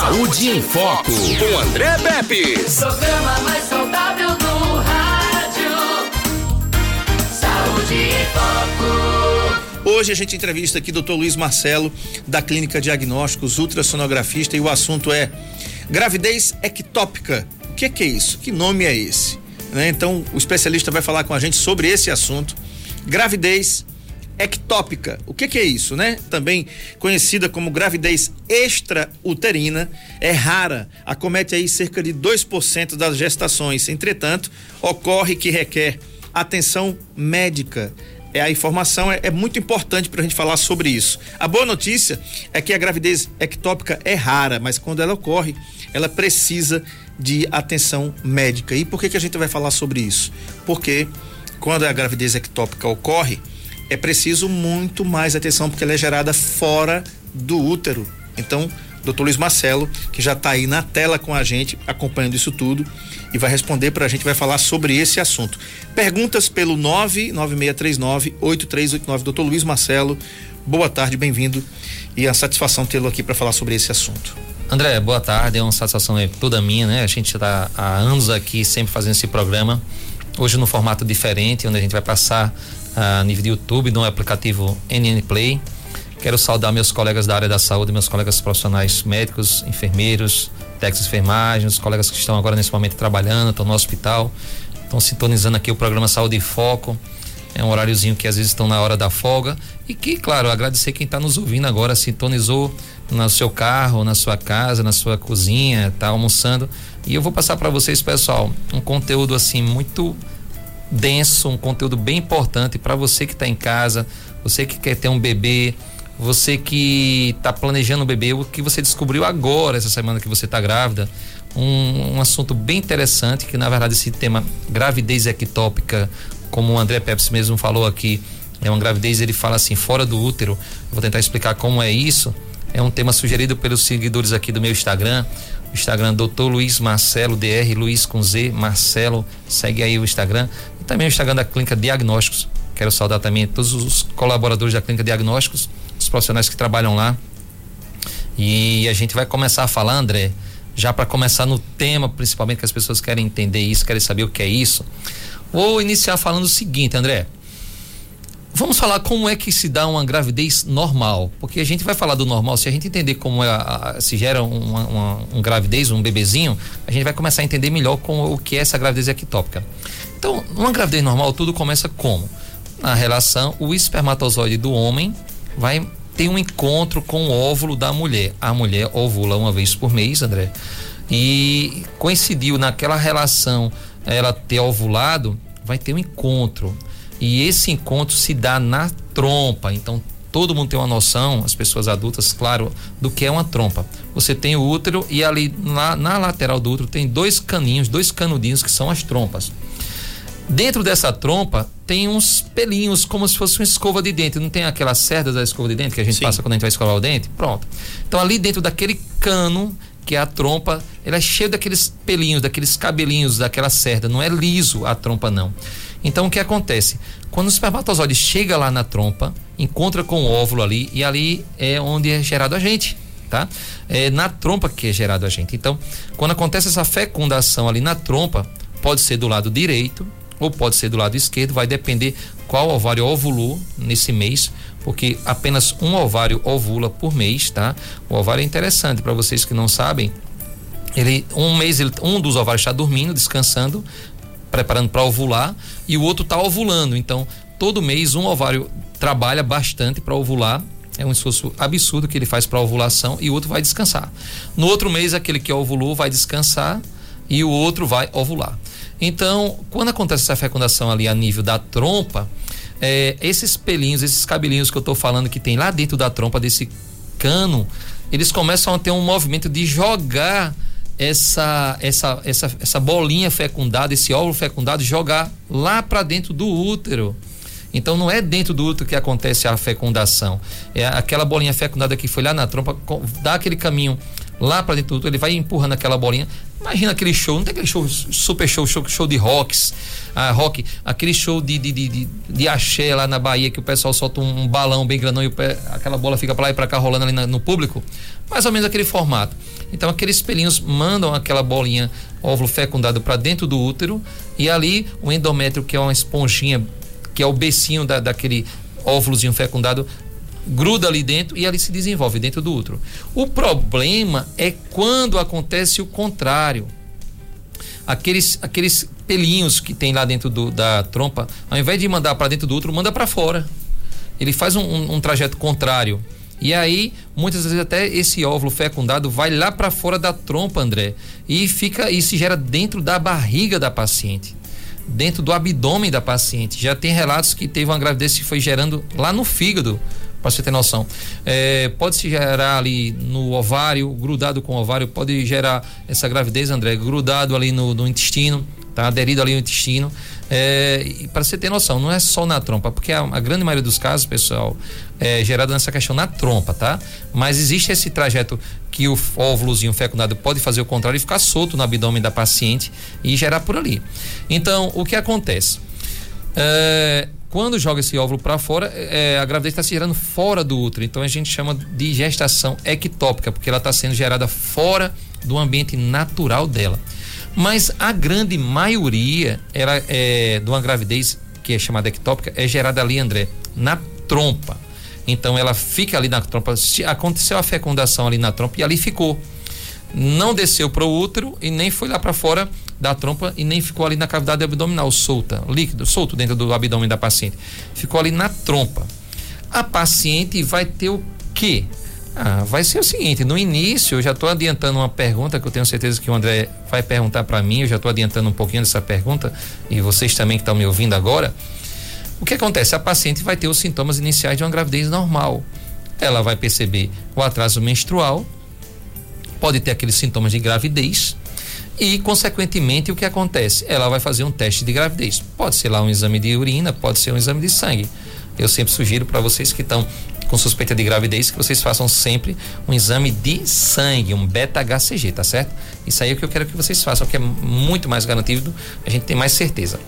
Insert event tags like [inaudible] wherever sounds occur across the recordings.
Saúde em Foco, com André Pepe. Programa mais saudável do rádio. Saúde em Foco. Hoje a gente entrevista aqui o Dr. Luiz Marcelo, da Clínica Diagnósticos, ultrassonografista, e o assunto é gravidez ectópica. O que é, que é isso? Que nome é esse? Né? Então, o especialista vai falar com a gente sobre esse assunto. Gravidez ectópica. O que, que, é isso, né? Também conhecida como gravidez extrauterina, é rara, acomete aí cerca de 2% das gestações. Entretanto, ocorre que requer atenção médica. É, a informação é, é muito importante para a gente falar sobre isso. A boa notícia é que a gravidez ectópica é rara, mas quando ela ocorre, ela precisa de atenção médica. E por que, que a gente vai falar sobre isso? Porque quando a gravidez ectópica ocorre, é preciso muito mais atenção, porque ela é gerada fora do útero. Então, doutor Luiz Marcelo, que já está aí na tela com a gente, acompanhando isso tudo, e vai responder para a gente, vai falar sobre esse assunto. Perguntas pelo 99639-8389. Doutor Luiz Marcelo, boa tarde, bem-vindo. E a satisfação tê-lo aqui para falar sobre esse assunto. André, boa tarde, é uma satisfação toda minha, né? A gente está há anos aqui sempre fazendo esse programa, hoje no formato diferente, onde a gente vai passar a nível de YouTube, no aplicativo NN Play. Quero saudar meus colegas da área da saúde, meus colegas profissionais médicos, enfermeiros, técnicos de enfermagem, os colegas que estão agora nesse momento trabalhando, estão no hospital, estão sintonizando aqui o programa Saúde em Foco. É um horáriozinho que às vezes estão na hora da folga. E que, claro, agradecer quem está nos ouvindo agora, sintonizou no seu carro, na sua casa, na sua cozinha, está almoçando. E eu vou passar para vocês, pessoal, um conteúdo assim muito denso, um conteúdo bem importante para você que está em casa, você que quer ter um bebê, você que está planejando um bebê, o que você descobriu agora, essa semana que você está grávida. Um, um, assunto bem interessante, que na verdade esse tema gravidez ectópica, como o André Pepsi mesmo falou aqui, é uma gravidez, ele fala assim, fora do útero. vou tentar explicar como é isso. É um tema sugerido pelos seguidores aqui do meu Instagram. O Instagram Dr. Luiz Marcelo, DR Luiz com Z, Marcelo. Segue aí o Instagram também o Instagram da Clínica Diagnósticos. Quero saudar também todos os colaboradores da Clínica Diagnósticos, os profissionais que trabalham lá. E a gente vai começar a falar, André, já para começar no tema, principalmente que as pessoas querem entender isso, querem saber o que é isso. Vou iniciar falando o seguinte, André. Vamos falar como é que se dá uma gravidez normal, porque a gente vai falar do normal. Se a gente entender como é a, a, se gera uma, uma, um gravidez, um bebezinho, a gente vai começar a entender melhor como, o que é essa gravidez ectópica. Então, uma gravidez normal, tudo começa como? Na relação, o espermatozoide do homem vai ter um encontro com o óvulo da mulher. A mulher ovula uma vez por mês, André. E coincidiu naquela relação ela ter ovulado, vai ter um encontro. E esse encontro se dá na trompa. Então, todo mundo tem uma noção, as pessoas adultas, claro, do que é uma trompa. Você tem o útero e ali na, na lateral do útero tem dois caninhos, dois canudinhos que são as trompas. Dentro dessa trompa tem uns pelinhos, como se fosse uma escova de dente. Não tem aquelas cerdas da escova de dente que a gente Sim. passa quando a gente vai escovar o dente? Pronto. Então, ali dentro daquele cano, que a trompa, ela é cheia daqueles pelinhos, daqueles cabelinhos, daquela cerda. Não é liso a trompa, não. Então, o que acontece? Quando o espermatozoide chega lá na trompa, encontra com o óvulo ali, e ali é onde é gerado a gente. Tá? É na trompa que é gerado a gente. Então, quando acontece essa fecundação ali na trompa, pode ser do lado direito, ou pode ser do lado esquerdo, vai depender qual ovário ovulou nesse mês, porque apenas um ovário ovula por mês, tá? O ovário é interessante para vocês que não sabem. Ele um mês ele, um dos ovários está dormindo, descansando, preparando para ovular e o outro está ovulando. Então, todo mês um ovário trabalha bastante para ovular é um esforço absurdo que ele faz para ovulação e o outro vai descansar. No outro mês, aquele que ovulou vai descansar e o outro vai ovular. Então, quando acontece essa fecundação ali a nível da trompa, é, esses pelinhos, esses cabelinhos que eu estou falando que tem lá dentro da trompa desse cano, eles começam a ter um movimento de jogar essa essa essa, essa bolinha fecundada, esse óvulo fecundado, jogar lá para dentro do útero. Então não é dentro do útero que acontece a fecundação. É aquela bolinha fecundada que foi lá na trompa, dá aquele caminho lá para dentro do útero, ele vai empurrando aquela bolinha. Imagina aquele show, não tem aquele show, super show, show, show de rocks, ah, rock, aquele show de, de, de, de, de axé lá na Bahia, que o pessoal solta um, balão bem grandão e pé, aquela bola fica para lá e para cá rolando ali na, no público. Mais ou menos aquele formato. Então aqueles pelinhos mandam aquela bolinha óvulo fecundado para dentro do útero e ali o endométrio, que é uma esponjinha, que é o becinho da, daquele óvulozinho fecundado, gruda ali dentro e ali se desenvolve dentro do útero. O problema é quando acontece o contrário. Aqueles, aqueles pelinhos que tem lá dentro do, da trompa, ao invés de mandar para dentro do útero, manda para fora. Ele faz um, um, um trajeto contrário. E aí, muitas vezes até esse óvulo fecundado vai lá para fora da trompa, André, e fica e se gera dentro da barriga da paciente, dentro do abdômen da paciente. Já tem relatos que teve uma gravidez que foi gerando lá no fígado, para você ter noção. É, pode se gerar ali no ovário, grudado com o ovário, pode gerar essa gravidez, André, grudado ali no, no intestino, tá aderido ali no intestino. É, para você ter noção, não é só na trompa, porque a, a grande maioria dos casos, pessoal, é gerado nessa questão na trompa, tá? Mas existe esse trajeto que o óvulozinho fecundado pode fazer o contrário e ficar solto no abdômen da paciente e gerar por ali. Então, o que acontece? É, quando joga esse óvulo para fora, é, a gravidez está se gerando fora do útero. Então a gente chama de gestação ectópica, porque ela está sendo gerada fora do ambiente natural dela. Mas a grande maioria ela é, de uma gravidez que é chamada ectópica é gerada ali, André, na trompa. Então ela fica ali na trompa. Se aconteceu a fecundação ali na trompa e ali ficou. Não desceu para o útero e nem foi lá para fora da trompa e nem ficou ali na cavidade abdominal solta, líquido, solto dentro do abdômen da paciente. Ficou ali na trompa. A paciente vai ter o quê? Ah, vai ser o seguinte, no início eu já estou adiantando uma pergunta que eu tenho certeza que o André vai perguntar para mim, eu já estou adiantando um pouquinho dessa pergunta e vocês também que estão me ouvindo agora. O que acontece? A paciente vai ter os sintomas iniciais de uma gravidez normal. Ela vai perceber o atraso menstrual, pode ter aqueles sintomas de gravidez e, consequentemente, o que acontece? Ela vai fazer um teste de gravidez. Pode ser lá um exame de urina, pode ser um exame de sangue. Eu sempre sugiro para vocês que estão com suspeita de gravidez que vocês façam sempre um exame de sangue, um beta-HCG, tá certo? Isso aí é o que eu quero que vocês façam, que é muito mais garantido, a gente tem mais certeza.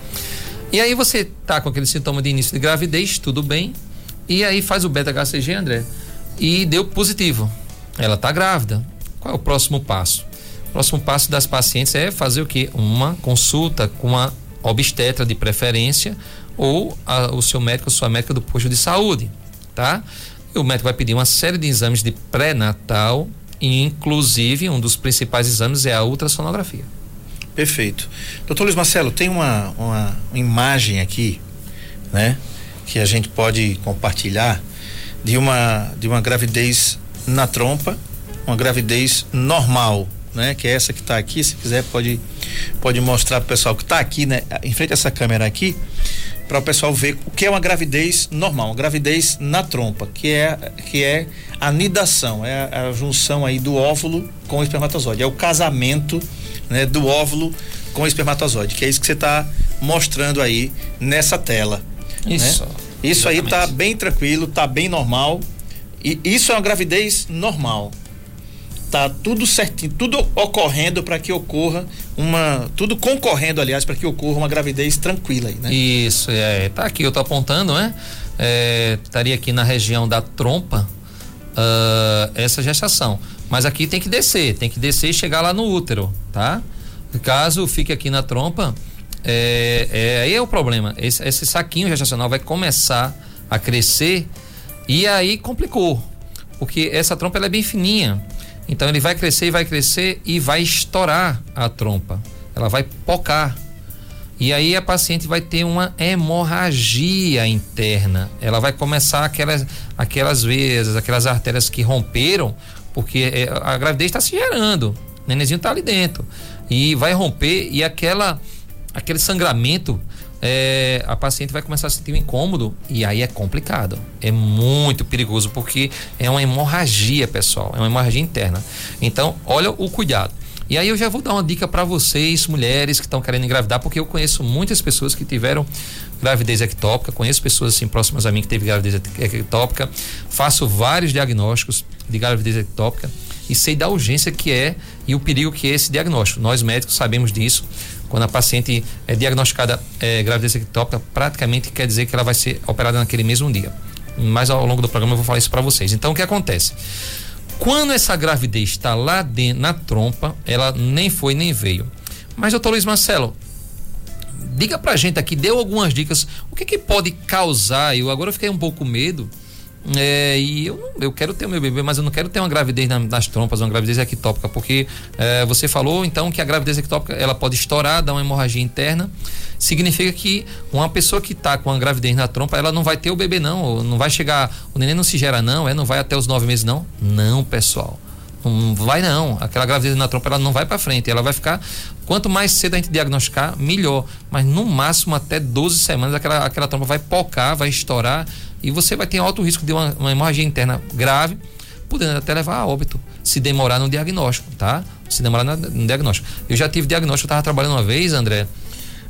E aí você tá com aquele sintoma de início de gravidez, tudo bem, e aí faz o beta-HCG, André, e deu positivo. Ela tá grávida. Qual é o próximo passo? O próximo passo das pacientes é fazer o quê? Uma consulta com uma obstetra de preferência ou a, o seu médico, sua médica do posto de saúde, tá? o médico vai pedir uma série de exames de pré-natal, inclusive um dos principais exames é a ultrassonografia. Perfeito. Doutor Luiz Marcelo, tem uma, uma imagem aqui, né? Que a gente pode compartilhar de uma, de uma gravidez na trompa, uma gravidez normal, né? Que é essa que está aqui, se quiser pode, pode mostrar para o pessoal que está aqui, né? Em frente a essa câmera aqui, para o pessoal ver o que é uma gravidez normal, uma gravidez na trompa, que é, que é a nidação, é a, a junção aí do óvulo com o espermatozoide, é o casamento né, do óvulo com espermatozoide, que é isso que você está mostrando aí nessa tela. Isso. Né? Isso aí tá bem tranquilo, tá bem normal. E isso é uma gravidez normal tá tudo certinho, tudo ocorrendo para que ocorra uma, tudo concorrendo, aliás, para que ocorra uma gravidez tranquila aí, né? Isso, é, tá aqui, eu tô apontando, né? É, estaria aqui na região da trompa uh, essa gestação, mas aqui tem que descer, tem que descer e chegar lá no útero, tá? Caso fique aqui na trompa, é, é, aí é o problema, esse, esse saquinho gestacional vai começar a crescer e aí complicou, porque essa trompa ela é bem fininha, então ele vai crescer e vai crescer e vai estourar a trompa. Ela vai pocar. E aí a paciente vai ter uma hemorragia interna. Ela vai começar aquelas, aquelas veias, aquelas artérias que romperam, porque é, a gravidez está se gerando. O nenenzinho está ali dentro. E vai romper e aquela aquele sangramento é, a paciente vai começar a sentir um incômodo e aí é complicado. É muito perigoso porque é uma hemorragia, pessoal. É uma hemorragia interna. Então, olha o cuidado. E aí eu já vou dar uma dica para vocês, mulheres que estão querendo engravidar, porque eu conheço muitas pessoas que tiveram gravidez ectópica, conheço pessoas assim próximas a mim que teve gravidez ectópica, faço vários diagnósticos de gravidez ectópica e sei da urgência que é e o perigo que é esse diagnóstico. Nós médicos sabemos disso. Quando a paciente é diagnosticada é, gravidez ectópica, praticamente quer dizer que ela vai ser operada naquele mesmo dia. Mas ao longo do programa eu vou falar isso para vocês. Então o que acontece? Quando essa gravidez está lá dentro, na trompa, ela nem foi nem veio. Mas, doutor Luiz Marcelo, diga pra gente aqui, deu algumas dicas. O que, que pode causar? Eu agora fiquei um pouco medo. É, e eu, eu quero ter o meu bebê, mas eu não quero ter uma gravidez na, nas trompas, uma gravidez ectópica, porque é, você falou então que a gravidez ectópica ela pode estourar, dar uma hemorragia interna. Significa que uma pessoa que está com a gravidez na trompa, ela não vai ter o bebê, não. Não vai chegar. O neném não se gera, não, é? Não vai até os nove meses, não? Não, pessoal. Não vai não. Aquela gravidez na trompa ela não vai para frente, ela vai ficar quanto mais cedo a gente diagnosticar, melhor, mas no máximo até 12 semanas aquela aquela trompa vai pocar, vai estourar e você vai ter alto risco de uma, uma hemorragia interna grave, podendo até levar a óbito, se demorar no diagnóstico, tá? Se demorar no diagnóstico. Eu já tive diagnóstico, eu estava trabalhando uma vez, André,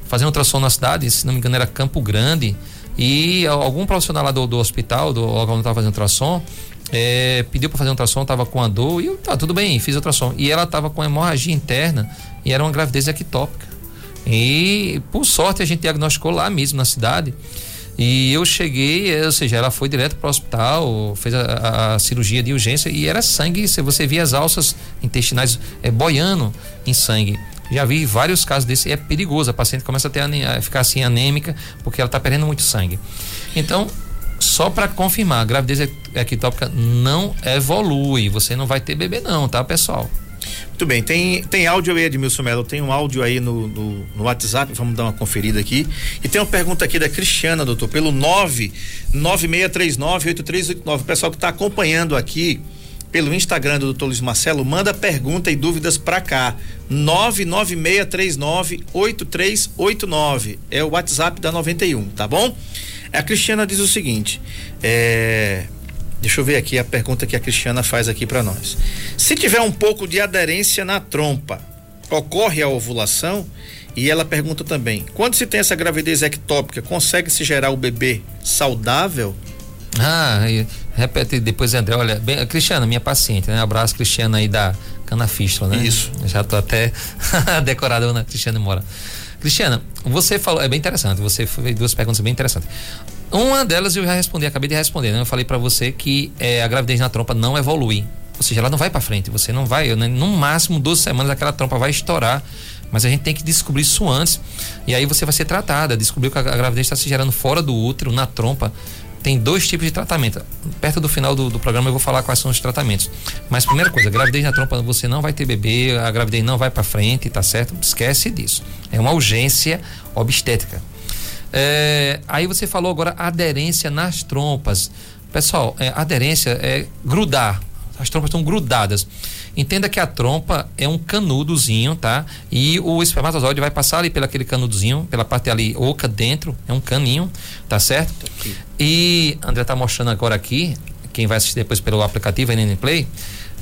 fazendo ultrassom na cidade, se não me engano era Campo Grande, e algum profissional lá do, do hospital, do local onde estava fazendo ultrassom, é, pediu para fazer ultrassom, tava com a dor, e eu, tá, tudo bem, fiz ultrassom. E ela tava com hemorragia interna e era uma gravidez ectópica. E por sorte a gente diagnosticou lá mesmo na cidade. E eu cheguei, ou seja, ela foi direto para o hospital, fez a, a, cirurgia de urgência e era sangue. Você via as alças intestinais é, boiando em sangue. Já vi vários casos desse, é perigoso. A paciente começa a, ter, a ficar assim anêmica porque ela está perdendo muito sangue. Então, só para confirmar, a gravidez ectópica não evolui. Você não vai ter bebê, não, tá, pessoal? Muito bem, tem, tem áudio aí, Edmilson Melo, tem um áudio aí no, no, no, WhatsApp, vamos dar uma conferida aqui. E tem uma pergunta aqui da Cristiana, doutor, pelo 996398389. O pessoal que está acompanhando aqui pelo Instagram do doutor Luiz Marcelo, manda pergunta e dúvidas para cá. 996398389. É o WhatsApp da 91, tá bom? A Cristiana diz o seguinte: é, Deixa eu ver aqui a pergunta que a Cristiana faz aqui para nós. Se tiver um pouco de aderência na trompa, ocorre a ovulação? E ela pergunta também: quando se tem essa gravidez ectópica, consegue se gerar o bebê saudável? Ah, repete depois, André. Olha, bem, Cristiana, minha paciente, né? Abraço, Cristiana aí da Canafístula, né? Isso. Já tô até [laughs] decorada na Cristiana Mora. Cristiana, você falou, é bem interessante, você fez duas perguntas bem interessantes. Uma delas eu já respondi, acabei de responder, né? Eu falei para você que é, a gravidez na trompa não evolui. Ou seja, ela não vai para frente, você não vai, né? no máximo 12 semanas aquela trompa vai estourar, mas a gente tem que descobrir isso antes. E aí você vai ser tratada, descobrir que a gravidez está se gerando fora do útero, na trompa tem dois tipos de tratamento. Perto do final do, do, programa eu vou falar quais são os tratamentos. Mas primeira coisa, gravidez na trompa você não vai ter bebê, a gravidez não vai para frente, tá certo? Esquece disso. É uma urgência obstétrica. É, aí você falou agora aderência nas trompas. Pessoal, é, aderência é grudar. As trompas estão grudadas. Entenda que a trompa é um canudozinho, tá? E o espermatozoide vai passar ali pelo aquele canudozinho, pela parte ali oca dentro, é um caninho, tá certo? E André tá mostrando agora aqui, quem vai assistir depois pelo aplicativo NN Play.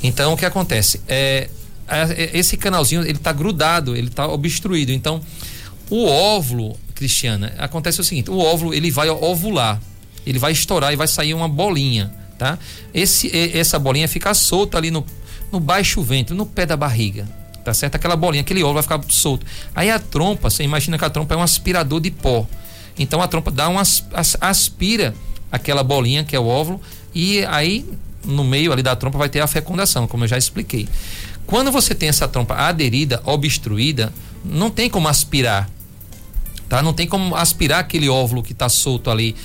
Então o que acontece? É, é, esse canalzinho ele tá grudado, ele tá obstruído. Então o óvulo, Cristiana, acontece o seguinte: o óvulo ele vai ovular, ele vai estourar e vai sair uma bolinha, tá? Esse, essa bolinha fica solta ali no no baixo ventre, no pé da barriga. Tá certo? Aquela bolinha, aquele óvulo vai ficar solto. Aí a trompa, você imagina que a trompa é um aspirador de pó. Então a trompa dá uma aspira aquela bolinha que é o óvulo e aí no meio ali da trompa vai ter a fecundação, como eu já expliquei. Quando você tem essa trompa aderida, obstruída, não tem como aspirar. Tá? Não tem como aspirar aquele óvulo que está solto ali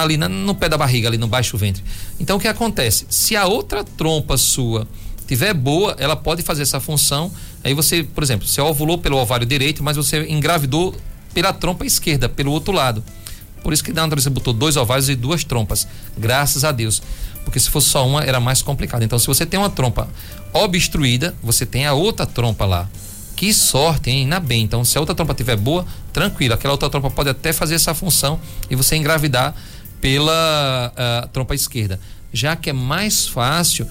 ali no pé da barriga, ali no baixo ventre. Então o que acontece? Se a outra trompa sua tiver boa, ela pode fazer essa função. Aí você, por exemplo, você ovulou pelo ovário direito, mas você engravidou pela trompa esquerda, pelo outro lado. Por isso que a natureza botou dois ovários e duas trompas. Graças a Deus. Porque se fosse só uma, era mais complicado. Então, se você tem uma trompa obstruída, você tem a outra trompa lá. Que sorte, hein? Ainda bem. Então, se a outra trompa estiver boa, tranquilo. Aquela outra trompa pode até fazer essa função e você engravidar pela uh, trompa esquerda. Já que é mais fácil,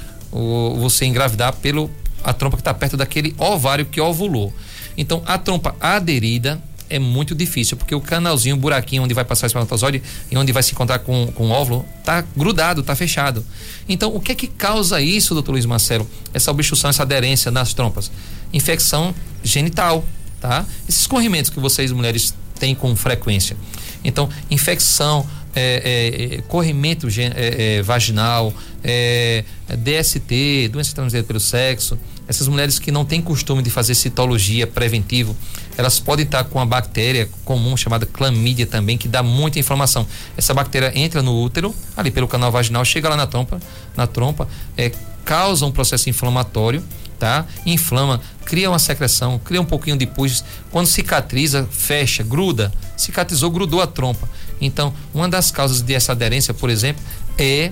você engravidar pelo a trompa que está perto daquele ovário que ovulou. Então, a trompa aderida é muito difícil, porque o canalzinho, o buraquinho onde vai passar o espermatozoide e onde vai se encontrar com, com o óvulo, tá grudado, tá fechado. Então, o que é que causa isso, doutor Luiz Marcelo? Essa obstrução, essa aderência nas trompas? Infecção genital, tá? Esses corrimentos que vocês, mulheres, têm com frequência. Então, infecção, é, é, é corrimento é, é, vaginal, é, DST, doença transmitida pelo sexo, essas mulheres que não têm costume de fazer citologia preventivo, elas podem estar com uma bactéria comum chamada clamídia também, que dá muita inflamação. Essa bactéria entra no útero, ali pelo canal vaginal, chega lá na trompa, na trompa, é, causa um processo inflamatório, tá? Inflama, cria uma secreção, cria um pouquinho de pus. Quando cicatriza, fecha, gruda. Cicatrizou, grudou a trompa. Então, uma das causas dessa aderência, por exemplo, é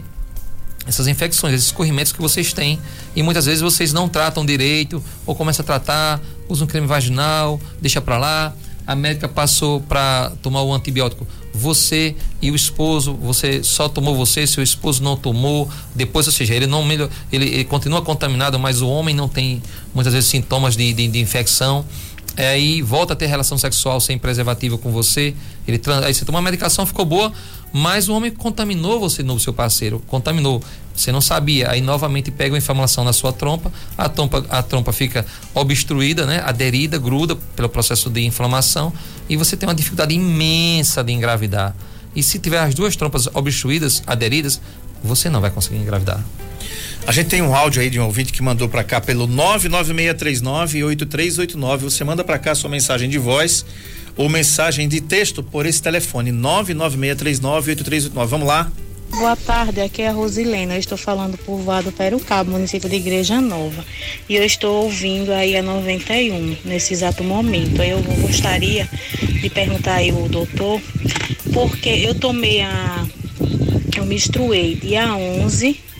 essas infecções, esses escorrimentos que vocês têm e muitas vezes vocês não tratam direito ou começam a tratar, usam um creme vaginal, deixa para lá, a médica passou para tomar o antibiótico, você e o esposo, você só tomou você, seu esposo não tomou, depois, ou seja, ele não ele, ele continua contaminado, mas o homem não tem muitas vezes sintomas de, de, de infecção. É, aí volta a ter relação sexual sem preservativo com você, ele aí você toma uma medicação, ficou boa, mas o homem contaminou você no seu parceiro, contaminou. Você não sabia, aí novamente pega uma inflamação na sua trompa, a trompa, a trompa fica obstruída, né, aderida, gruda pelo processo de inflamação e você tem uma dificuldade imensa de engravidar. E se tiver as duas trompas obstruídas, aderidas, você não vai conseguir engravidar. A gente tem um áudio aí de um ouvinte que mandou para cá pelo 996398389. Você manda para cá sua mensagem de voz ou mensagem de texto por esse telefone 996398389. Vamos lá. Boa tarde, aqui é a Rosilena. Eu estou falando por Vado Perucabo, município de Igreja Nova. E eu estou ouvindo aí a 91 nesse exato momento. Eu gostaria de perguntar aí o doutor, porque eu tomei a. Eu menstruei dia 11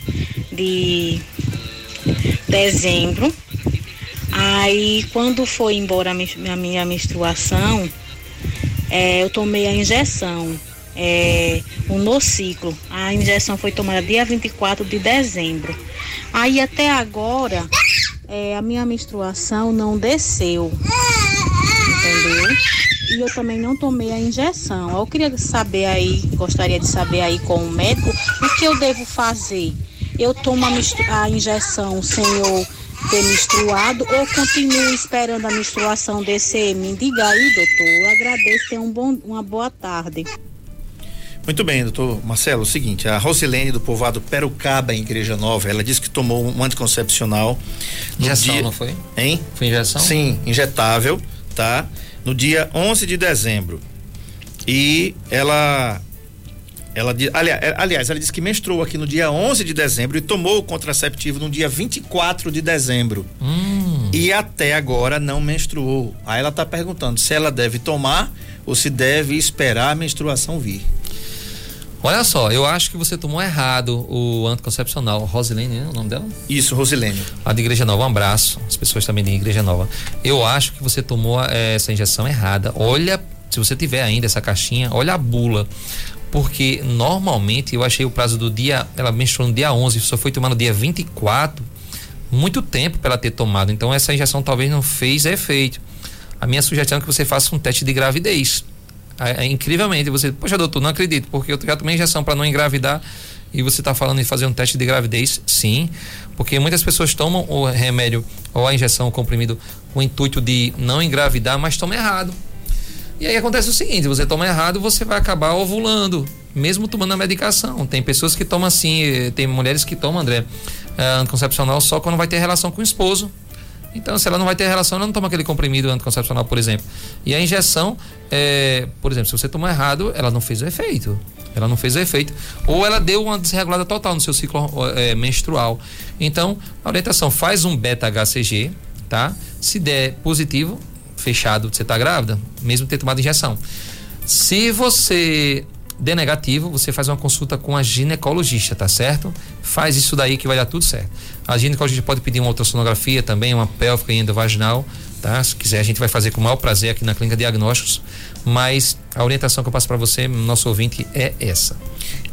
de dezembro. Aí, quando foi embora a minha menstruação, é, eu tomei a injeção, é, o nociclo. A injeção foi tomada dia 24 de dezembro. Aí, até agora, é, a minha menstruação não desceu. Entendeu? E eu também não tomei a injeção. Eu queria saber aí, gostaria de saber aí com o médico, o que eu devo fazer eu tomo a, a injeção sem eu ter menstruado ou continuo esperando a menstruação descer? Me diga aí, doutor. Eu agradeço. Tenha um bom, uma boa tarde. Muito bem, doutor Marcelo. O seguinte, a Rosilene do povoado Perucaba, em Igreja Nova, ela disse que tomou um anticoncepcional. Injeção, dia... não foi? Hein? Foi injeção? Sim, injetável, tá? No dia 11 de dezembro. E ela ela, aliás, é, aliás, ela disse que menstruou aqui no dia 11 de dezembro e tomou o contraceptivo no dia 24 de dezembro. Hum. E até agora não menstruou. Aí ela está perguntando se ela deve tomar ou se deve esperar a menstruação vir. Olha só, eu acho que você tomou errado o anticoncepcional. Rosilene, é o nome dela? Isso, Rosilene. A de Igreja Nova, um abraço. As pessoas também de Igreja Nova. Eu acho que você tomou é, essa injeção errada. Olha, se você tiver ainda essa caixinha, olha a bula porque normalmente eu achei o prazo do dia, ela menstruou no dia 11, só foi tomar no dia 24, muito tempo para ela ter tomado. Então essa injeção talvez não fez efeito. A minha sugestão é que você faça um teste de gravidez. É, é, incrivelmente, você, poxa, doutor, não acredito, porque eu já tomei injeção para não engravidar e você está falando em fazer um teste de gravidez, sim, porque muitas pessoas tomam o remédio ou a injeção, o comprimido, com o intuito de não engravidar, mas tomam errado. E aí acontece o seguinte: você toma errado, você vai acabar ovulando, mesmo tomando a medicação. Tem pessoas que tomam assim, tem mulheres que tomam, André, uh, anticoncepcional só quando vai ter relação com o esposo. Então, se ela não vai ter relação, ela não toma aquele comprimido anticoncepcional, por exemplo. E a injeção, é, por exemplo, se você tomar errado, ela não fez o efeito. Ela não fez o efeito. Ou ela deu uma desregulada total no seu ciclo é, menstrual. Então, a orientação faz um beta-HCG, tá? Se der positivo, fechado, você está grávida, mesmo ter tomado injeção. Se você der negativo, você faz uma consulta com a ginecologista, tá certo? Faz isso daí que vai dar tudo certo. A ginecologista pode pedir uma ultrassonografia também, uma pélvica e endovaginal, tá? Se quiser, a gente vai fazer com o maior prazer aqui na Clínica Diagnósticos, mas a orientação que eu passo para você, nosso ouvinte, é essa.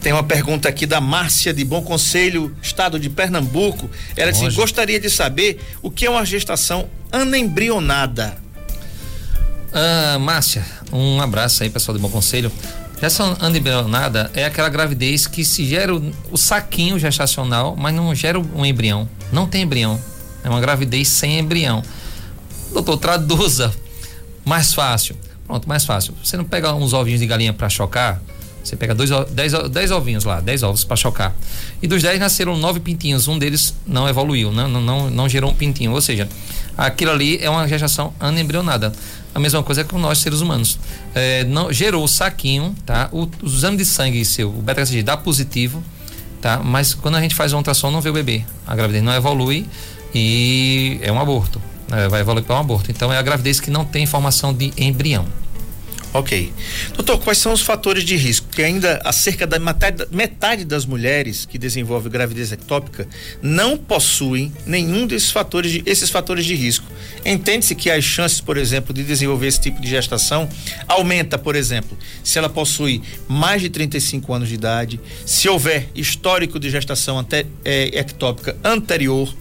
Tem uma pergunta aqui da Márcia de Bom Conselho, estado de Pernambuco. Ela disse: gostaria de saber o que é uma gestação anembrionada. Ah, Márcia, um abraço aí, pessoal do Bom Conselho. Essa anibionada é aquela gravidez que se gera o, o, saquinho gestacional, mas não gera um embrião. Não tem embrião. É uma gravidez sem embrião. Doutor, traduza. Mais fácil. Pronto, mais fácil. Você não pega uns ovinhos de galinha para chocar, Você pega dois, dez, dez ovinhos lá, 10 ovos para chocar. E dos 10 nasceram nove pintinhos, um deles não evoluiu, não, não, não, não gerou um pintinho. Ou seja, aquilo ali é uma gestação anembrionada. A mesma coisa com nós, seres humanos. É, não, gerou o saquinho, tá? O, o exame de sangue seu, o beta-HCG dá positivo, tá? Mas quando a gente faz um ultrassom, não vê o bebê. A gravidez não evolui e é um aborto. né? vai evoluir para um aborto. Então é a gravidez que não tem formação de embrião. Ok. Doutor, quais são os fatores de risco? Que ainda cerca da metade, das mulheres que desenvolvem gravidez ectópica não possuem nenhum desses fatores de, esses fatores de risco. Entende-se que as chances, por exemplo, de desenvolver esse tipo de gestação aumenta, por exemplo, se ela possui mais de 35 anos de idade, se houver histórico de gestação ante, eh, ectópica anterior,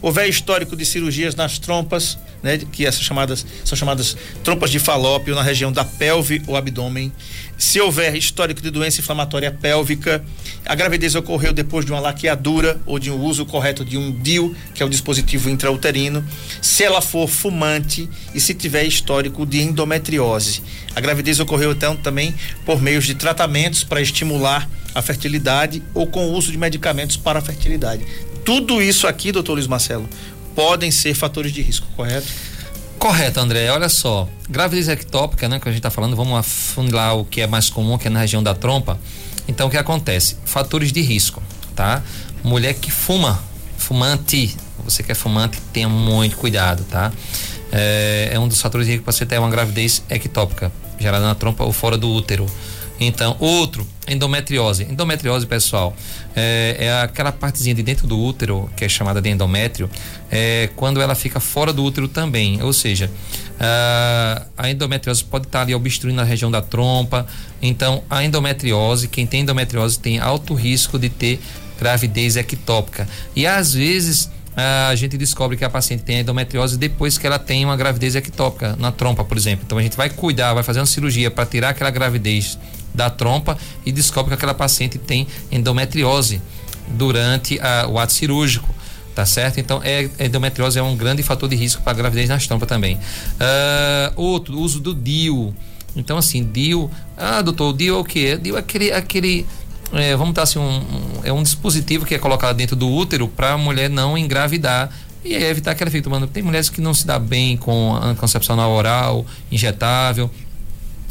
houver histórico de cirurgias nas trompas, né, que essas chamadas são chamadas trompas de falópio na região da pelve ou abdômen. Se houver histórico de doença inflamatória pélvica, a gravidez ocorreu depois de uma laqueadura ou de um uso correto de um DIU, que é o dispositivo intrauterino. Se ela for fumante e se tiver histórico de endometriose. A gravidez ocorreu então também por meios de tratamentos para estimular a fertilidade ou com o uso de medicamentos para a fertilidade. Tudo isso aqui, doutor Luiz Marcelo, podem ser fatores de risco, correto? Correto, André. Olha só, gravidez ectópica, né, que a gente está falando, vamos afunilar o que é mais comum, que é na região da trompa. Então, o que acontece? Fatores de risco, tá? Mulher que fuma, fumante, você que é fumante, tenha muito cuidado, tá? É, é um dos fatores de risco para você ter uma gravidez ectópica, gerada na trompa ou fora do útero. Então, outro, endometriose. Endometriose, pessoal, é, é aquela partezinha de dentro do útero, que é chamada de endométrio, é quando ela fica fora do útero também. Ou seja, a, a endometriose pode estar ali obstruindo a região da trompa. Então, a endometriose, quem tem endometriose tem alto risco de ter gravidez ectópica. E às vezes a gente descobre que a paciente tem endometriose depois que ela tem uma gravidez ectópica na trompa, por exemplo. Então a gente vai cuidar, vai fazer uma cirurgia para tirar aquela gravidez da trompa e descobre que aquela paciente tem endometriose durante a, o ato cirúrgico. Tá certo? Então, é, endometriose é um grande fator de risco para gravidez nas trompas também. Uh, outro, uso do DIU. Então, assim, DIU. Ah, doutor, DIU é o quê? DIU é aquele. aquele é, vamos dar assim, um, um, é um dispositivo que é colocado dentro do útero para a mulher não engravidar e evitar que ela fique tomando. Tem mulheres que não se dá bem com anticoncepção oral, injetável.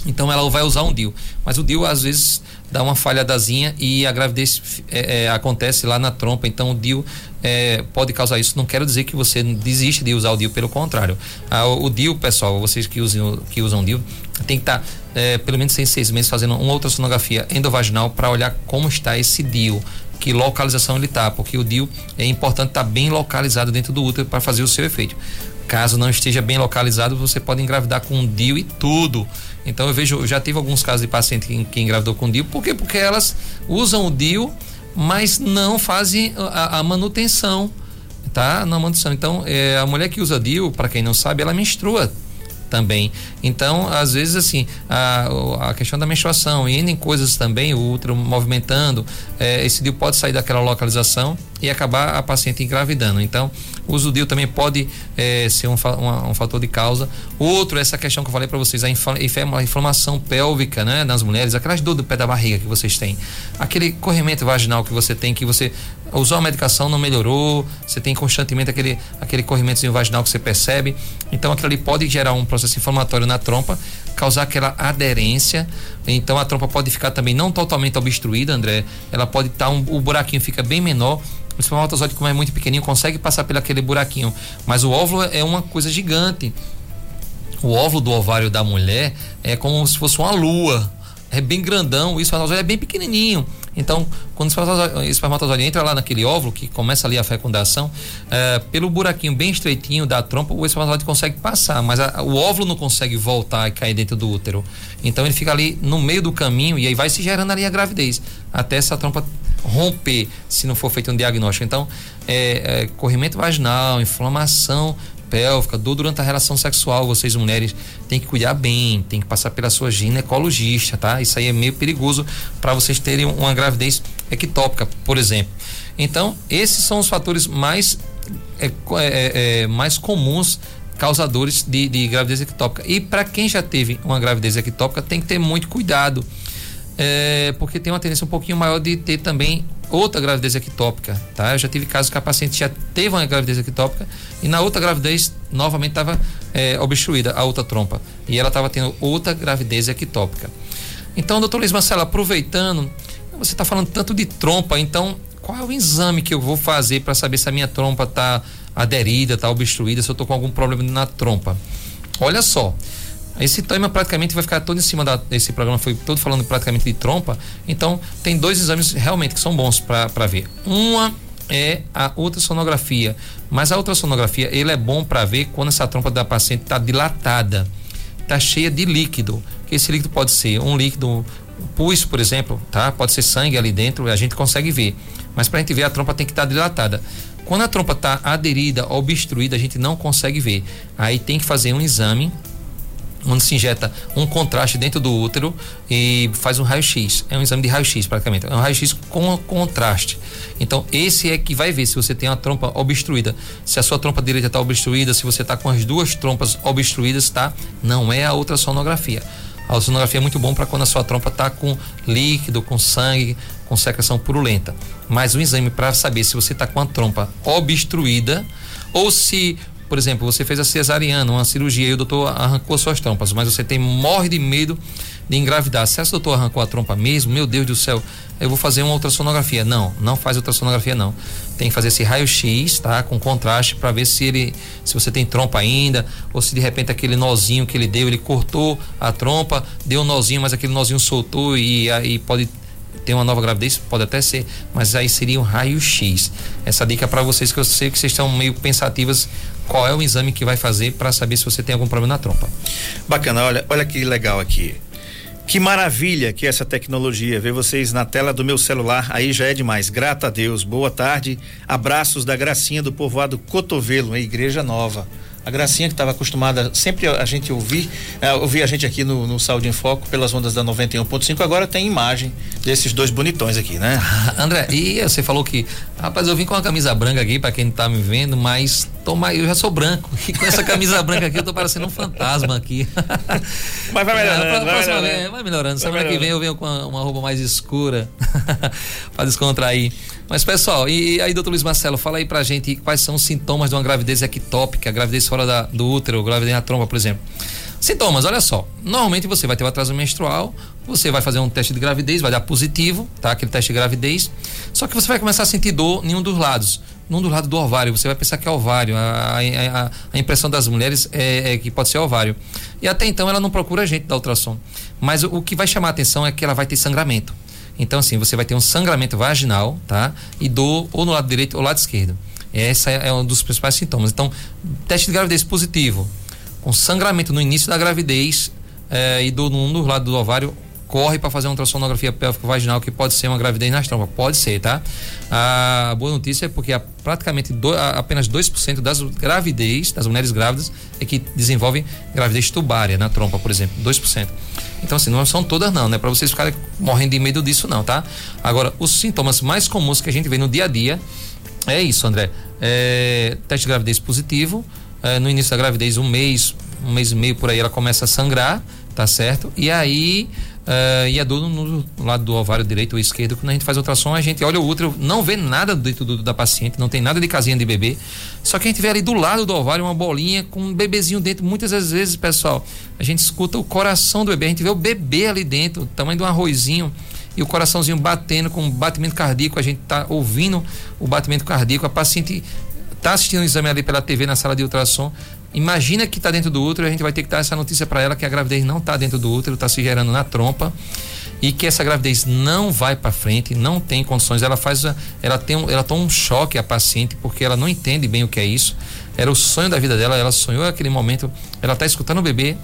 Então ela vai usar um DIU. Mas o DIU às vezes dá uma falhadazinha e a gravidez é, é, acontece lá na trompa. Então o DIU é, pode causar isso. Não quero dizer que você desiste de usar o DIU, pelo contrário. Ah, o, o DIU, pessoal, vocês que usam, que usam DIU, tem que estar tá, é, pelo menos em seis meses fazendo uma outra sonografia endovaginal para olhar como está esse DIU que localização ele está, porque o DIU é importante estar tá bem localizado dentro do útero para fazer o seu efeito. Caso não esteja bem localizado, você pode engravidar com um DIU e tudo. Então eu vejo, eu já tive alguns casos de paciente que, que engravidou com DIU, por quê? Porque elas usam o DIU, mas não fazem a, a manutenção, tá? Na manutenção. Então, é, a mulher que usa DIU, para quem não sabe, ela menstrua também. Então, às vezes, assim, a, a questão da menstruação e em coisas também, o útero movimentando, é, esse DIU pode sair daquela localização e acabar a paciente engravidando. Então, o uso DIU também pode é, ser um, um, um, fator de causa. Outro, essa questão que eu falei para vocês, a, a inflamação pélvica, né, nas mulheres, aquelas dor do pé da barriga que vocês têm, aquele corrimento vaginal que você tem, que você usou a medicação, não melhorou, você tem constantemente aquele, aquele corrimentozinho vaginal que você percebe. Então, aquilo ali pode gerar um processo inflamatório na trompa, causar aquela aderência. Então, a trompa pode ficar também não totalmente obstruída, André. Ela pode estar, tá um, o buraquinho fica bem menor. O espermatozoide, como é muito pequenininho, consegue passar pelo aquele buraquinho. Mas o óvulo é uma coisa gigante. O óvulo do ovário da mulher é como se fosse uma lua. É bem grandão, o espermatozoide é bem pequenininho. Então, quando o espermatozoide entra lá naquele óvulo, que começa ali a fecundação, é, pelo buraquinho bem estreitinho da trompa, o espermatozoide consegue passar, mas a, o óvulo não consegue voltar e cair dentro do útero. Então, ele fica ali no meio do caminho e aí vai se gerando ali a gravidez, até essa trompa romper, se não for feito um diagnóstico. Então, é, é, corrimento vaginal, inflamação pélvica, dor durante a relação sexual, vocês mulheres têm que cuidar bem, tem que passar pela sua ginecologista, tá? Isso aí é meio perigoso para vocês terem uma gravidez ectópica, por exemplo. Então, esses são os fatores mais, é, é, é, mais comuns causadores de, de gravidez ectópica. E para quem já teve uma gravidez ectópica, tem que ter muito cuidado. é, porque tem uma tendência um pouquinho maior de ter também outra gravidez ectópica, tá? Eu já tive casos que a paciente já teve uma gravidez ectópica e na outra gravidez novamente estava é, obstruída a outra trompa e ela estava tendo outra gravidez ectópica. Então, doutor Luiz Marcelo, aproveitando, você está falando tanto de trompa, então qual é o exame que eu vou fazer para saber se a minha trompa está aderida, está obstruída, se eu estou com algum problema na trompa? Olha só, esse tema praticamente vai ficar todo em cima da, desse programa, foi todo falando praticamente de trompa. Então, tem dois exames realmente que são bons para ver. Uma é a ultrassonografia, mas a ultrassonografia ele é bom para ver quando essa trompa da paciente está dilatada, está cheia de líquido. Que esse líquido pode ser um líquido pus, por exemplo, tá? Pode ser sangue ali dentro, a gente consegue ver. Mas para a gente ver a trompa tem que estar tá dilatada. Quando a trompa está aderida, obstruída, a gente não consegue ver. Aí tem que fazer um exame onde se injeta um contraste dentro do útero e faz um raio-x. É um exame de raio-x praticamente. É um raio-x com contraste. Então, esse é que vai ver se você tem uma trompa obstruída. Se a sua trompa direita está obstruída, se você está com as duas trompas obstruídas, tá? Não é a ultrassonografia. A ultrassonografia é muito bom para quando a sua trompa está com líquido, com sangue, com secreção purulenta. Mas o exame para saber se você está com a trompa obstruída ou se por exemplo, você fez a cesariana, uma cirurgia e o doutor arrancou suas trompas, mas você tem morre de medo de engravidar. Se esse doutor arrancou a trompa mesmo, meu Deus do céu, eu vou fazer uma ultrassonografia. Não, não faz ultrassonografia não. Tem que fazer esse raio-x, tá? Com contraste para ver se ele se você tem trompa ainda ou se de repente aquele nozinho que ele deu, ele cortou a trompa, deu um nozinho, mas aquele nozinho soltou e aí pode ter uma nova gravidez, pode até ser, mas aí seria um raio-x. Essa dica para vocês que eu sei que vocês estão meio pensativas qual é o exame que vai fazer para saber se você tem algum problema na trompa. Bacana, olha, olha que legal aqui. Que maravilha que é essa tecnologia. Ver vocês na tela do meu celular, aí já é demais. Grata a Deus. Boa tarde. Abraços da Gracinha do povoado Cotovelo, a Igreja Nova. A Gracinha que estava acostumada sempre a, gente ouvir, uh, ouvir a gente aqui no, no Saúde em Foco pelas ondas da 91.5, agora tem imagem desses dois bonitões aqui, né? [laughs] André, e você falou que, rapaz, eu vim com uma camisa branca aqui para quem tá me vendo, mas toma, eu já sou branco. E com essa camisa branca aqui eu tô parecendo um fantasma aqui. [laughs] Mas vai melhorando. É, vai, melhorando. Vez, vai melhorando. Semana vai melhorando. que vem eu venho com uma, uma roupa mais escura [laughs] para descontrair. Mas pessoal, e, e aí doutor Luiz Marcelo, fala aí pra gente quais são os sintomas de uma gravidez ectópica, gravidez fora da, do útero, gravidez na tromba, por exemplo. Sintomas, olha só. Normalmente você vai ter o atraso menstrual, você vai fazer um teste de gravidez, vai dar positivo, tá? Aquele teste de gravidez. Só que você vai começar a sentir dor em um dos lados. Num do lado do ovário, você vai pensar que é ovário. A, a, a impressão das mulheres é, é, que pode ser ovário. E até então ela não procura a gente da ultrassom. Mas o, o que vai chamar a atenção é que ela vai ter sangramento. Então, assim, você vai ter um sangramento vaginal, tá? E dor ou no lado direito ou no lado esquerdo. Esse é um dos principais sintomas. Então, teste de gravidez positivo, com sangramento no início da gravidez eh, e dor num dos lados do ovário, corre para fazer uma ultrassonografia pélvica vaginal que pode ser uma gravidez nas trompas. Pode ser, tá? A boa notícia é porque há praticamente do, apenas 2% das gravidez, das mulheres grávidas, é que desenvolvem gravidez tubária na trompa, por exemplo. 2%. Então, assim, não são todas não, né? Para vocês ficarem morrendo de medo disso não, tá? Agora, os sintomas mais comuns que a gente vê no dia a dia é isso, André. É, teste de gravidez positivo. É, no início da gravidez, um mês, um mês e meio por aí, ela começa a sangrar, tá certo? E aí Uh, e a dor no, lado do ovário direito ou esquerdo, quando a gente faz ultrassom, a gente olha o útero, não vê nada dentro do, da paciente, não tem nada de casinha de bebê. Só que a gente vê ali do lado do ovário uma bolinha com um bebezinho dentro. Muitas das vezes, pessoal, a gente escuta o coração do bebê, a gente vê o bebê ali dentro, o tamanho de um arrozinho e o coraçãozinho batendo com batimento cardíaco, a gente tá ouvindo o batimento cardíaco, a paciente tá assistindo o exame ali pela TV na sala de ultrassom, Imagina que está dentro do útero, a gente vai ter que dar essa notícia para ela que a gravidez não está dentro do útero, está se gerando na trompa e que essa gravidez não vai para frente, não tem condições. Ela faz, ela tem, ela toma um choque a paciente porque ela não entende bem o que é isso. Era o sonho da vida dela, ela sonhou aquele momento, ela está escutando o bebê,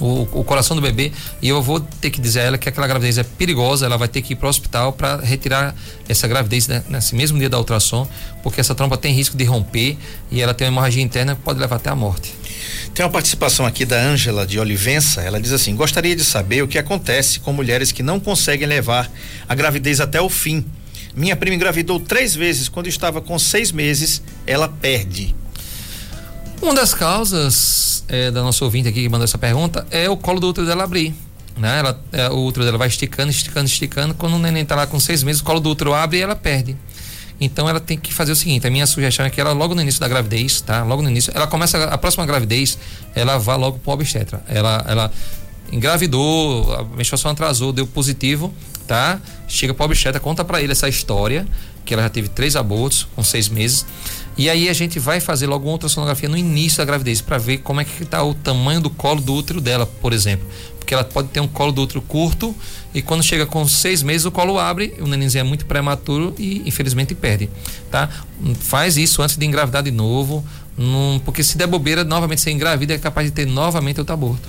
o, o, coração do bebê e eu vou ter que dizer a ela que aquela gravidez é perigosa, ela vai ter que ir para o hospital para retirar essa gravidez né, nesse mesmo dia da ultrassom, porque essa trompa tem risco de romper e ela tem uma hemorragia interna que pode levar até a morte. Tem uma participação aqui da Ângela de Olivença, ela diz assim: "Gostaria de saber o que acontece com mulheres que não conseguem levar a gravidez até o fim. Minha prima engravidou três vezes, quando estava com seis meses, ela perde." Uma das causas é, da nossa ouvinte aqui que mandou essa pergunta é o colo do útero dela abrir. né? Ela, é, o útero dela vai esticando, esticando, esticando. Quando o neném está lá com seis meses, o colo do útero abre e ela perde. Então ela tem que fazer o seguinte: a minha sugestão é que ela, logo no início da gravidez, tá? Logo no início, ela começa a próxima gravidez, ela vá logo pro obstetra. Ela, ela engravidou, a menstruação atrasou, deu positivo, tá? Chega pro obstetra, conta para ele essa história, que ela já teve três abortos com seis meses. E aí a gente vai fazer logo uma ultrassonografia no início da gravidez para ver como é que está o tamanho do colo do útero dela, por exemplo porque ela pode ter um colo do útero curto e quando chega com seis meses o colo abre, o nenenzinho é muito prematuro e infelizmente perde, tá? Faz isso antes de engravidar de novo, num, porque se der bobeira, novamente você engravida, é capaz de ter novamente outro aborto.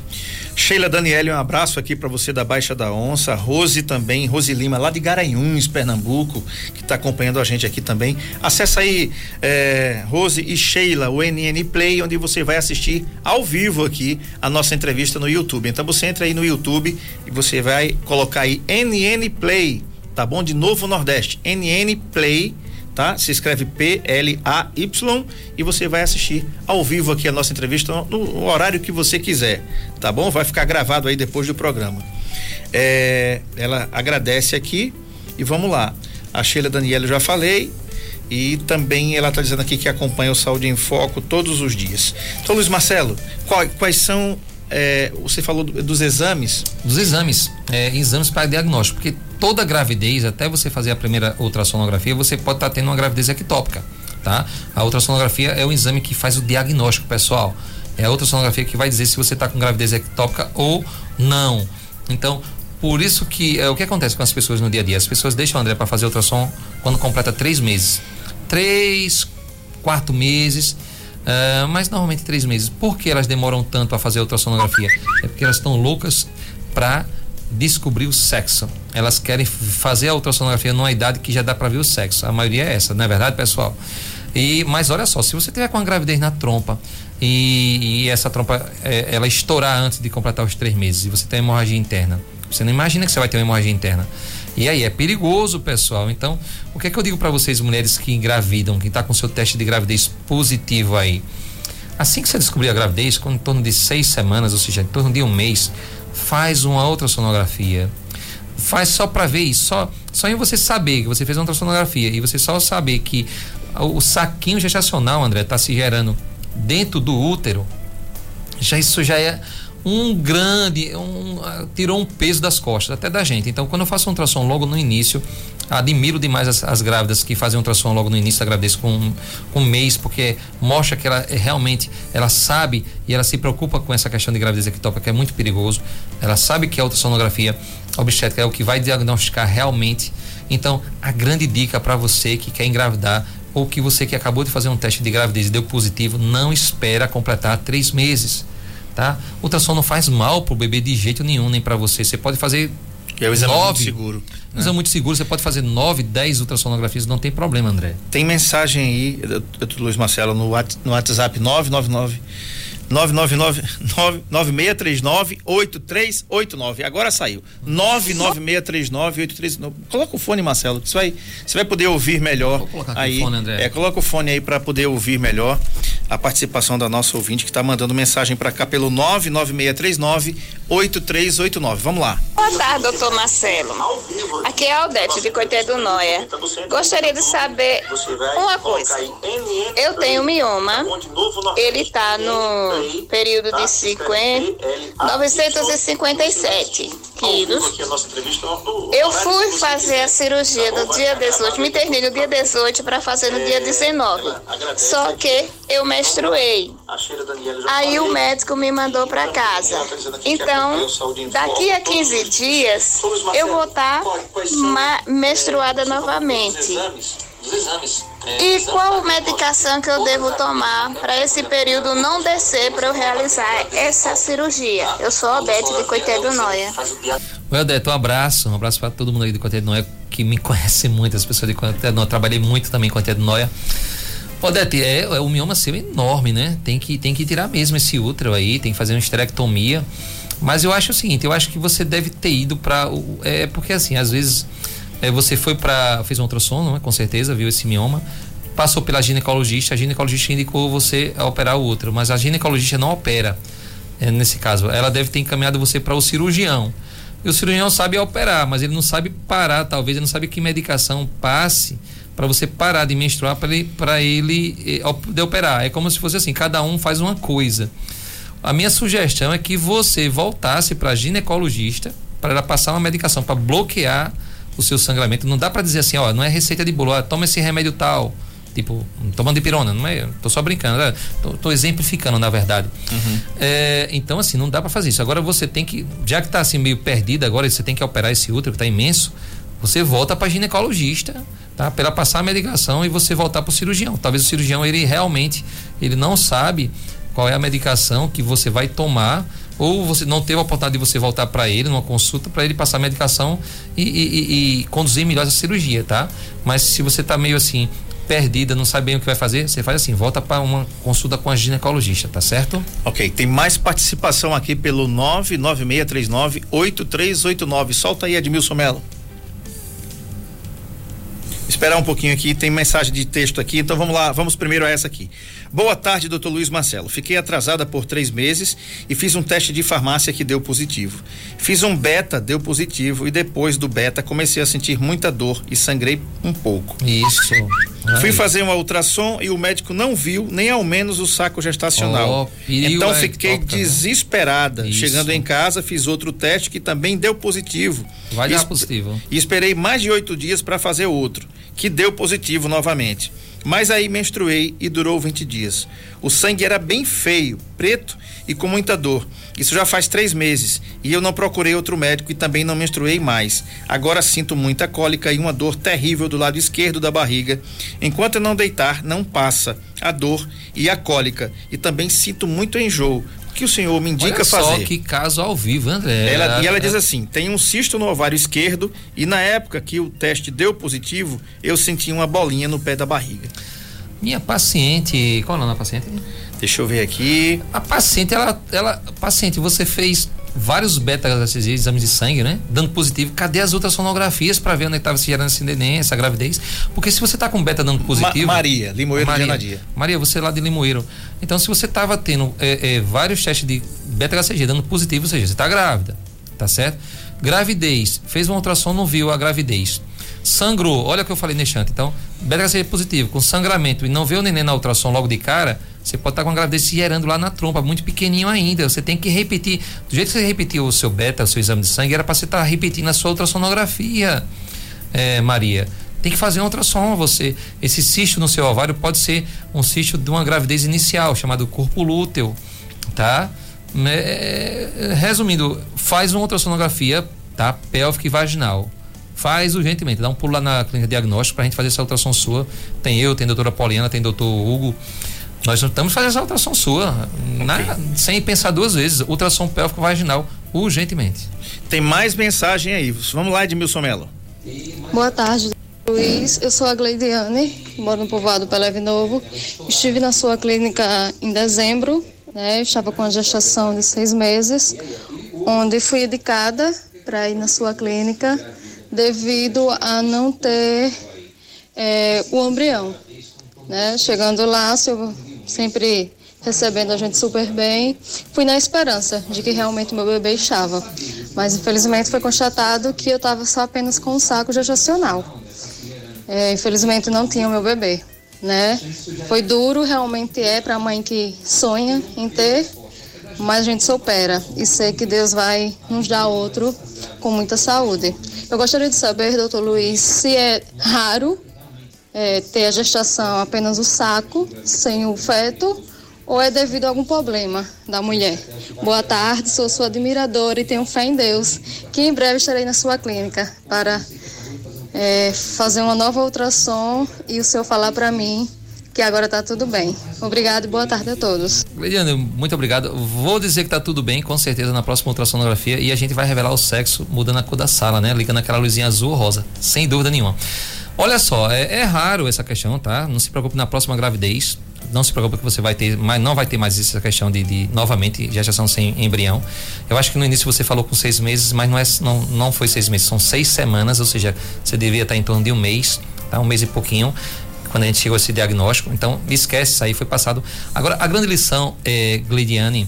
Sheila Daniele, um abraço aqui para você da Baixa da Onça. Rose também, Rose Lima, lá de Garanhuns, Pernambuco, que está acompanhando a gente aqui também. Acesse aí, é, Rose e Sheila, o NN Play, onde você vai assistir ao vivo aqui a nossa entrevista no YouTube. Então você entra aí no YouTube e você vai colocar aí NN Play, tá bom? De Novo Nordeste, NN Play tá? Se escreve P-L-A-Y e você vai assistir ao vivo aqui a nossa entrevista no, horário que você quiser, tá bom? Vai ficar gravado aí depois do programa. É, ela agradece aqui e vamos lá. A Sheila Daniela já falei, e também ela está dizendo aqui que acompanha o Saúde em Foco todos os dias. Então, Luiz Marcelo, qual, quais são é, você falou dos exames? Dos exames, é, exames para diagnóstico, porque toda gravidez, até você fazer a primeira ultrassonografia, você pode estar tá tendo uma gravidez ectópica, tá? A ultrassonografia é o exame que faz o diagnóstico, pessoal. É a ultrassonografia que vai dizer se você está com gravidez ectópica ou não. Então, por isso que é, o que acontece com as pessoas no dia a dia? As pessoas deixam o André para fazer ultrassom quando completa três meses, três, quatro meses Uh, mas normalmente três meses. Por que elas demoram tanto a fazer a ultrassonografia? É porque elas estão loucas para descobrir o sexo. Elas querem fazer a ultrassonografia numa idade que já dá para ver o sexo. A maioria é essa, não é verdade, pessoal? E mas olha só, se você tiver com uma gravidez na trompa e, e essa trompa é, ela estourar antes de completar os três meses e você tem hemorragia interna, você não imagina que você vai ter uma hemorragia interna. E aí é perigoso, pessoal. Então, o que é que eu digo para vocês, mulheres que engravidam, que está com seu teste de gravidez positivo aí? Assim que você descobrir a gravidez, com em torno de seis semanas, ou seja, em torno de um mês, faz uma outra sonografia. Faz só para ver isso, só, só em você saber que você fez uma ultrassonografia e você só saber que o saquinho gestacional, André, está se gerando dentro do útero, já isso já é um grande, um, uh, tirou um peso das costas, até da gente. Então, quando eu faço um ultrassom logo no início, admiro demais as, as grávidas que fazem um ultrassom logo no início da gravidez com, com um mês, porque mostra que ela é, realmente, ela sabe e ela se preocupa com essa questão de gravidez ectópica, que é muito perigoso. Ela sabe que a ultrassonografia obstétrica é o que vai diagnosticar realmente. Então, a grande dica para você que quer engravidar ou que você que acabou de fazer um teste de gravidez e deu positivo, não espera completar três meses tá? Ultrassom não faz mal pro bebê de jeito nenhum, nem para você. Você pode fazer é o exame nove, muito seguro. Um né? exame muito seguro, você pode fazer 9, 10 ultrassonografias, não tem problema, André. Tem mensagem aí, do Luiz Marcelo, no, no WhatsApp 999 99639-8389. Agora saiu. 99639-8389. Coloca o fone, Marcelo. Você vai, você vai poder ouvir melhor. Vou colocar aqui aí, o fone, André. É, coloca o fone aí para poder ouvir melhor a participação da nossa ouvinte que está mandando mensagem para cá pelo 99639-8389. Vamos lá. Boa tarde, doutor Marcelo. Aqui é a Aldete de Coité do Noia. Gostaria de saber uma coisa. Eu tenho mioma. Ele está no período de 50, 957 quilos. Eu fui fazer a cirurgia no dia 18, me internei no dia 18 para fazer no dia 19. Só que eu menstruei. Aí o médico me mandou para casa. Então, daqui a 15 dias, eu vou estar tá menstruada novamente. E qual medicação que eu devo tomar para esse período não descer para eu realizar essa cirurgia? Eu sou a Beth de Coité do Noia. Oi, Odete, um abraço. Um abraço para todo mundo aí de Coité do Noia que me conhece muito, as pessoas de Coité do Noia. Trabalhei muito também em Coité do Noia. Odete, é, é, o mioma seu é enorme, né? Tem que, tem que tirar mesmo esse útero aí, tem que fazer uma esterectomia. Mas eu acho o seguinte, eu acho que você deve ter ido para é porque assim, às vezes é, você foi para fez um ultrassom, né? com certeza, viu esse mioma, passou pela ginecologista, a ginecologista indicou você a operar o útero, mas a ginecologista não opera. É, nesse caso, ela deve ter encaminhado você para o cirurgião. E o cirurgião sabe operar, mas ele não sabe parar, talvez ele não sabe que medicação passe para você parar de menstruar para ele, pra ele eh, de operar. É como se fosse assim, cada um faz uma coisa. A minha sugestão é que você voltasse para ginecologista para ela passar uma medicação para bloquear o seu sangramento. Não dá para dizer assim, ó, não é receita de bolo, ó, toma esse remédio tal tipo, tomando de pirona, não é? Tô só brincando, né? tô, tô, exemplificando, na verdade. Uhum. É, então, assim, não dá para fazer isso. Agora você tem que, já que tá assim meio perdido agora, você tem que operar esse útero que tá imenso, você volta para ginecologista, tá? Para passar a medicação e você voltar para o cirurgião. Talvez o cirurgião ele realmente ele não sabe qual é a medicação que você vai tomar ou você não teve a oportunidade de você voltar para ele numa consulta para ele passar a medicação e, e, e, conduzir melhor essa cirurgia, tá? Mas se você tá meio assim perdida, não sabe bem o que vai fazer, você faz assim, volta para uma consulta com a ginecologista, tá certo? Ok, tem mais participação aqui pelo 99639 8389. Solta aí, Edmilson Melo. Esperar um pouquinho aqui, tem mensagem de texto aqui, então vamos lá, vamos primeiro a essa aqui. Boa tarde, doutor Luiz Marcelo. Fiquei atrasada por três meses e fiz um teste de farmácia que deu positivo. Fiz um beta, deu positivo, e depois do beta comecei a sentir muita dor e sangrei um pouco. Isso. Ai. Fui fazer uma ultrassom e o médico não viu nem ao menos o saco gestacional. Oh, então fiquei é, desesperada. Né? Chegando em casa, fiz outro teste que também deu positivo. Vai dar positivo. E esperei mais de oito dias para fazer outro, que deu positivo novamente. Mas aí menstruei e durou 20 dias. O sangue era bem feio, preto e com muita dor. Isso já faz três meses e eu não procurei outro médico e também não menstruei mais. Agora sinto muita cólica e uma dor terrível do lado esquerdo da barriga. Enquanto eu não deitar, não passa a dor e a cólica. E também sinto muito enjoo, que o senhor me indica Olha fazer? Só que caso ao vivo, André. Ela, e ela diz assim: tem um cisto no ovário esquerdo e na época que o teste deu positivo, eu senti uma bolinha no pé da barriga. Minha paciente, qual é o nome da paciente? Deixa eu ver aqui. A paciente, ela, ela, paciente, você fez vários beta exames de sangue, né? Dando positivo. Cadê as ultrassonografias para ver onde é estava se gerando esse neném, essa gravidez? Porque se você está com beta dando positivo. Ma Maria, Limoeiro Maria, de Maria, você é lá de Limoeiro. Então, se você estava tendo é, é, vários testes de beta HCG dando positivo, ou seja, você está grávida, tá certo? Gravidez, fez uma ultrassom, não viu a gravidez sangrou, olha o que eu falei nesse Então, beta-HCG positivo, com sangramento e não vê o neném na ultrassom logo de cara, você pode estar com a gravidez se gerando lá na trompa, muito pequenininho ainda. Você tem que repetir. Do jeito que você repetiu o seu beta, o seu exame de sangue, era para você estar repetindo a sua ultrassonografia, é, Maria. Tem que fazer um ultrassom. Você, esse cisto no seu ovário pode ser um cisto de uma gravidez inicial, chamado corpo lúteo, tá? É, resumindo, faz uma ultrassonografia, tá? Pélvica e vaginal faz urgentemente. Dá um pulo lá na clínica de diagnóstico para a gente fazer essa ultrassom sua. Tem eu, tem a doutora Poliana, tem o doutor Hugo. Nós estamos fazendo essa ultrassom sua, okay. na, sem pensar duas vezes. Ultrassom pélvico vaginal, urgentemente. Tem mais mensagem aí. Vamos lá, Edmilson Mello. Boa tarde, Luiz. Eu sou a Gleidiane, moro no povoado Peleve Novo. Estive na sua clínica em dezembro, né? Estava com a gestação de seis meses, onde fui indicada para ir na sua clínica devido a não ter é, o embrião. Né? Chegando lá, sempre recebendo a gente super bem, fui na esperança de que realmente meu bebê estava. Mas infelizmente foi constatado que eu estava só apenas com um saco gestacional. É, infelizmente não tinha o meu bebê. Né? Foi duro, realmente é para a mãe que sonha em ter, mas a gente supera e sei que Deus vai nos dar outro com muita saúde. Eu gostaria de saber, doutor Luiz, se é raro é, ter a gestação apenas o saco, sem o feto, ou é devido a algum problema da mulher. Boa tarde, sou sua admiradora e tenho fé em Deus, que em breve estarei na sua clínica para é, fazer uma nova ultrassom e o senhor falar para mim que agora está tudo bem. Obrigado e boa tarde a todos. Leiane, muito obrigado. Vou dizer que está tudo bem, com certeza, na próxima ultrassonografia e a gente vai revelar o sexo mudando a cor da sala, né? Ligando aquela luzinha azul ou rosa, sem dúvida nenhuma. Olha só, é, é raro essa questão, tá? Não se preocupe na próxima gravidez. Não se preocupe que você vai ter, mas não vai ter mais essa questão de, de novamente gestação sem embrião. Eu acho que no início você falou com seis meses, mas não é, não, não foi seis meses, são seis semanas, ou seja, você devia estar em torno de um mês, tá? Um mês e pouquinho quando a gente chegou a esse diagnóstico. Então, esquece isso aí, foi passado. Agora, a grande lição, é, Glidiane,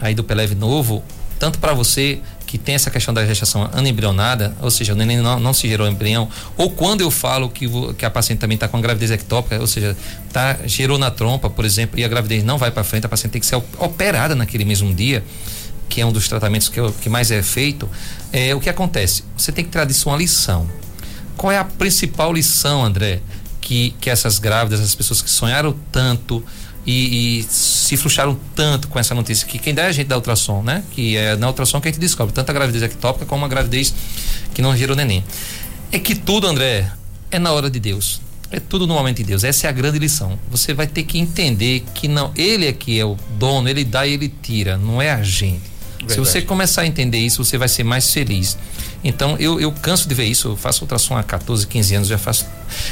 aí do Peleve Novo, tanto para você que tem essa questão da gestação anembrionada, ou seja, o neném não, não se gerou embrião, ou quando eu falo que, que a paciente também está com gravidez ectópica, ou seja, tá, gerou na trompa, por exemplo, e a gravidez não vai para frente, a paciente tem que ser operada naquele mesmo dia, que é um dos tratamentos que, eu, que mais é feito, é o que acontece? Você tem que trazer uma lição. Qual é a principal lição, André, que, que essas grávidas, essas pessoas que sonharam tanto, e, e, se frustraram tanto com essa notícia que quem dá é a gente da ultrassom, né? Que é na ultrassom que a gente descobre tanto a gravidez ectópica como a gravidez que não gerou neném. É que tudo, André, é na hora de Deus. É tudo no momento de Deus. Essa é a grande lição. Você vai ter que entender que não, ele é que é o dono, ele dá e ele tira, não é a gente. Verdade. Se você começar a entender isso, você vai ser mais feliz. Então, eu, eu canso de ver isso. Eu faço ultrassom há 14, 15 anos, já faço.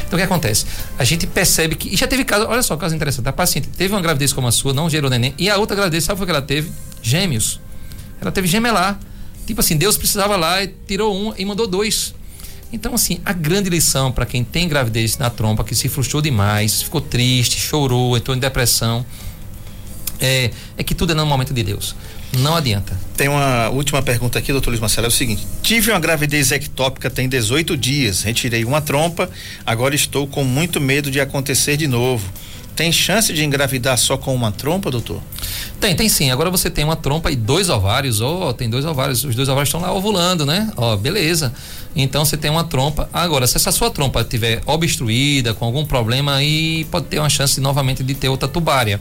Então, o que acontece? A gente percebe que. E já teve caso, olha só, caso interessante. A paciente teve uma gravidez como a sua, não gerou neném. E a outra gravidez, sabe o que ela teve? Gêmeos. Ela teve gemelar. Tipo assim, Deus precisava lá e tirou um e mandou dois. Então, assim, a grande lição para quem tem gravidez na trompa, que se frustrou demais, ficou triste, chorou, entrou em depressão, é, é que tudo é no momento de Deus. Não adianta. Tem uma última pergunta aqui, doutor Luiz Marcelo, é o seguinte: tive uma gravidez ectópica tem 18 dias, retirei uma trompa, agora estou com muito medo de acontecer de novo. Tem chance de engravidar só com uma trompa, doutor? Tem, tem sim. Agora você tem uma trompa e dois ovários, ó, oh, tem dois ovários, os dois ovários estão lá ovulando, né? Ó, oh, beleza. Então você tem uma trompa. Agora, se essa sua trompa estiver obstruída, com algum problema, aí pode ter uma chance novamente de ter outra tubária.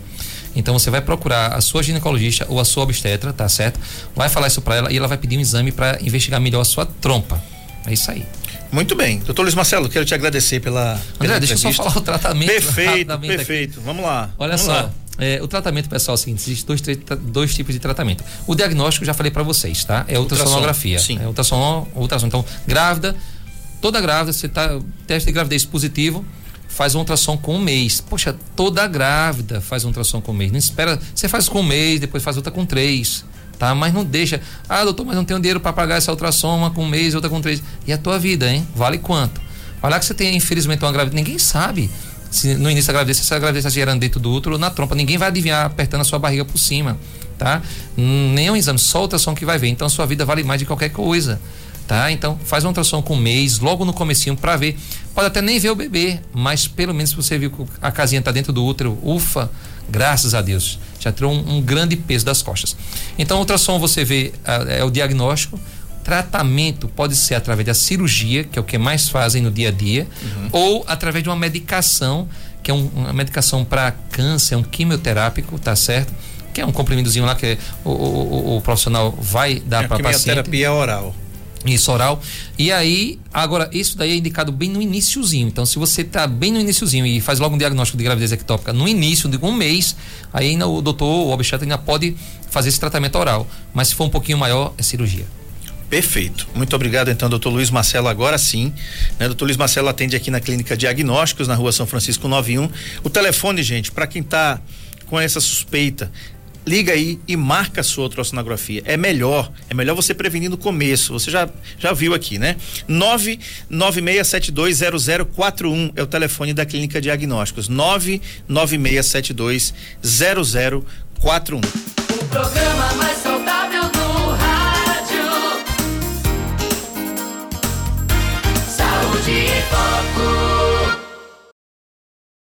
Então você vai procurar a sua ginecologista ou a sua obstetra, tá certo? Vai falar isso para ela e ela vai pedir um exame para investigar melhor a sua trompa. É isso aí. Muito bem. Doutor Luiz Marcelo, quero te agradecer pela. André, deixa eu só falar o tratamento. Perfeito, perfeito. Aqui. Vamos lá. Olha Vamos só. Lá. É, o tratamento, pessoal, é o seguinte: existe dois, dois tipos de tratamento. O diagnóstico, já falei para vocês, tá? É ultrassonografia. Sim. É ultrassom, ultrassom. Então, grávida, toda grávida, você tá. Teste de gravidez positivo faz um ultrassom com um mês. Poxa, toda grávida faz um ultrassom com um mês. Não espera, você faz com um mês, depois faz outra com três, tá? Mas não deixa, ah, doutor, mas não tenho dinheiro para pagar essa ultrassom, uma com um mês, outra com três. E a tua vida, hein? Vale quanto? Olha que você tem, infelizmente, uma gravidez, ninguém sabe. Se no início da gravidez, se essa gravidez está gerando dentro do útero ou na trompa, ninguém vai adivinhar apertando a sua barriga por cima, tá? Nem um exame, só ultrassom que vai ver. Então, sua vida vale mais de qualquer coisa tá? Então faz uma ultrassom com um mês, logo no comecinho para ver. Pode até nem ver o bebê, mas pelo menos se você viu que a casinha tá dentro do útero, ufa, graças a Deus, já tirou um, um grande peso das costas. Então ultrassom você vê é o diagnóstico, tratamento pode ser através da cirurgia, que é o que mais fazem no dia a dia, uhum. ou através de uma medicação, que é um, uma medicação para câncer, um quimioterápico, tá certo? Que é um comprimidozinho lá que o, o, o, o profissional vai dar é para paciente. Quimioterapia oral. Isso, oral. E aí, agora, isso daí é indicado bem no iníciozinho. Então, se você tá bem no iníciozinho e faz logo um diagnóstico de gravidez ectópica no início de um mês, aí ainda o doutor, o obstetra ainda pode fazer esse tratamento oral. Mas se for um pouquinho maior, é cirurgia. Perfeito. Muito obrigado, então, doutor Luiz Marcelo. Agora sim. Né? Doutor Luiz Marcelo atende aqui na Clínica Diagnósticos, na rua São Francisco 91. O telefone, gente, para quem tá com essa suspeita liga aí e marca a sua ultrassonografia. É melhor, é melhor você prevenir no começo. Você já, já viu aqui, né? 996720041 é o telefone da Clínica Diagnósticos. 996720041. O programa mais saudável do rádio. Saúde e